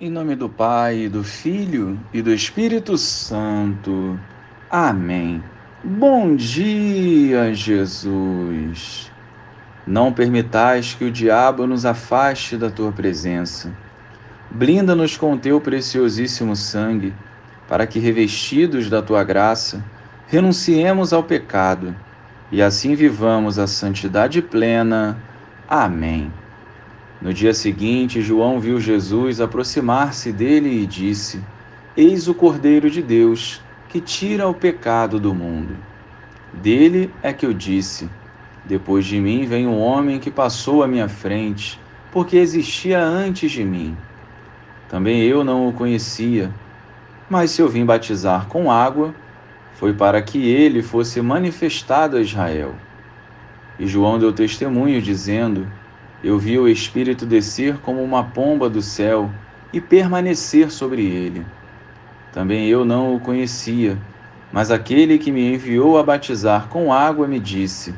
Em nome do Pai, do Filho e do Espírito Santo. Amém. Bom dia, Jesus. Não permitais que o diabo nos afaste da tua presença. Blinda-nos com teu preciosíssimo sangue, para que, revestidos da tua graça, renunciemos ao pecado e assim vivamos a santidade plena. Amém. No dia seguinte, João viu Jesus aproximar-se dele e disse: Eis o Cordeiro de Deus, que tira o pecado do mundo. Dele é que eu disse: Depois de mim vem um homem que passou à minha frente, porque existia antes de mim. Também eu não o conhecia, mas se eu vim batizar com água, foi para que ele fosse manifestado a Israel. E João deu testemunho, dizendo: eu vi o Espírito descer como uma pomba do céu e permanecer sobre ele. Também eu não o conhecia, mas aquele que me enviou a batizar com água me disse: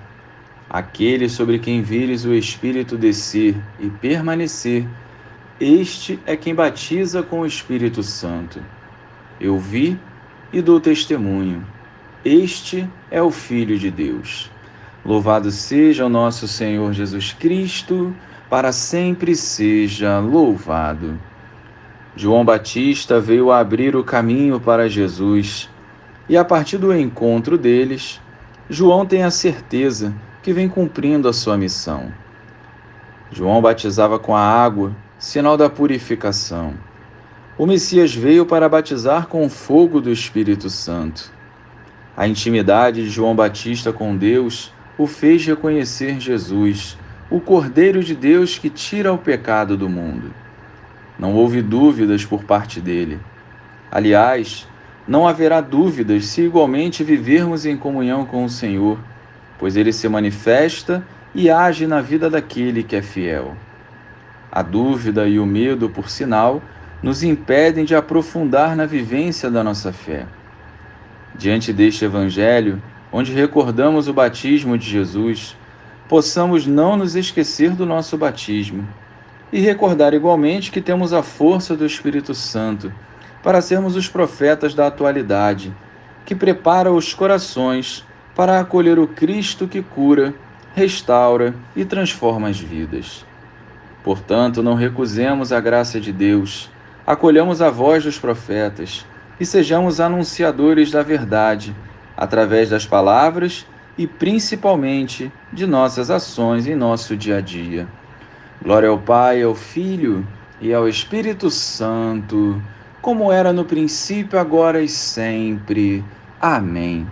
Aquele sobre quem vires o Espírito descer e permanecer, este é quem batiza com o Espírito Santo. Eu vi e dou testemunho. Este é o Filho de Deus. Louvado seja o nosso Senhor Jesus Cristo, para sempre seja louvado. João Batista veio abrir o caminho para Jesus, e a partir do encontro deles, João tem a certeza que vem cumprindo a sua missão. João batizava com a água, sinal da purificação. O Messias veio para batizar com o fogo do Espírito Santo. A intimidade de João Batista com Deus o fez reconhecer Jesus, o Cordeiro de Deus que tira o pecado do mundo. Não houve dúvidas por parte dele. Aliás, não haverá dúvidas se igualmente vivermos em comunhão com o Senhor, pois ele se manifesta e age na vida daquele que é fiel. A dúvida e o medo, por sinal, nos impedem de aprofundar na vivência da nossa fé. Diante deste Evangelho, onde recordamos o batismo de Jesus, possamos não nos esquecer do nosso batismo e recordar igualmente que temos a força do Espírito Santo para sermos os profetas da atualidade, que prepara os corações para acolher o Cristo que cura, restaura e transforma as vidas. Portanto, não recusemos a graça de Deus, acolhamos a voz dos profetas e sejamos anunciadores da verdade através das palavras e principalmente de nossas ações em nosso dia a dia. Glória ao Pai, ao Filho e ao Espírito Santo, como era no princípio, agora e sempre. Amém.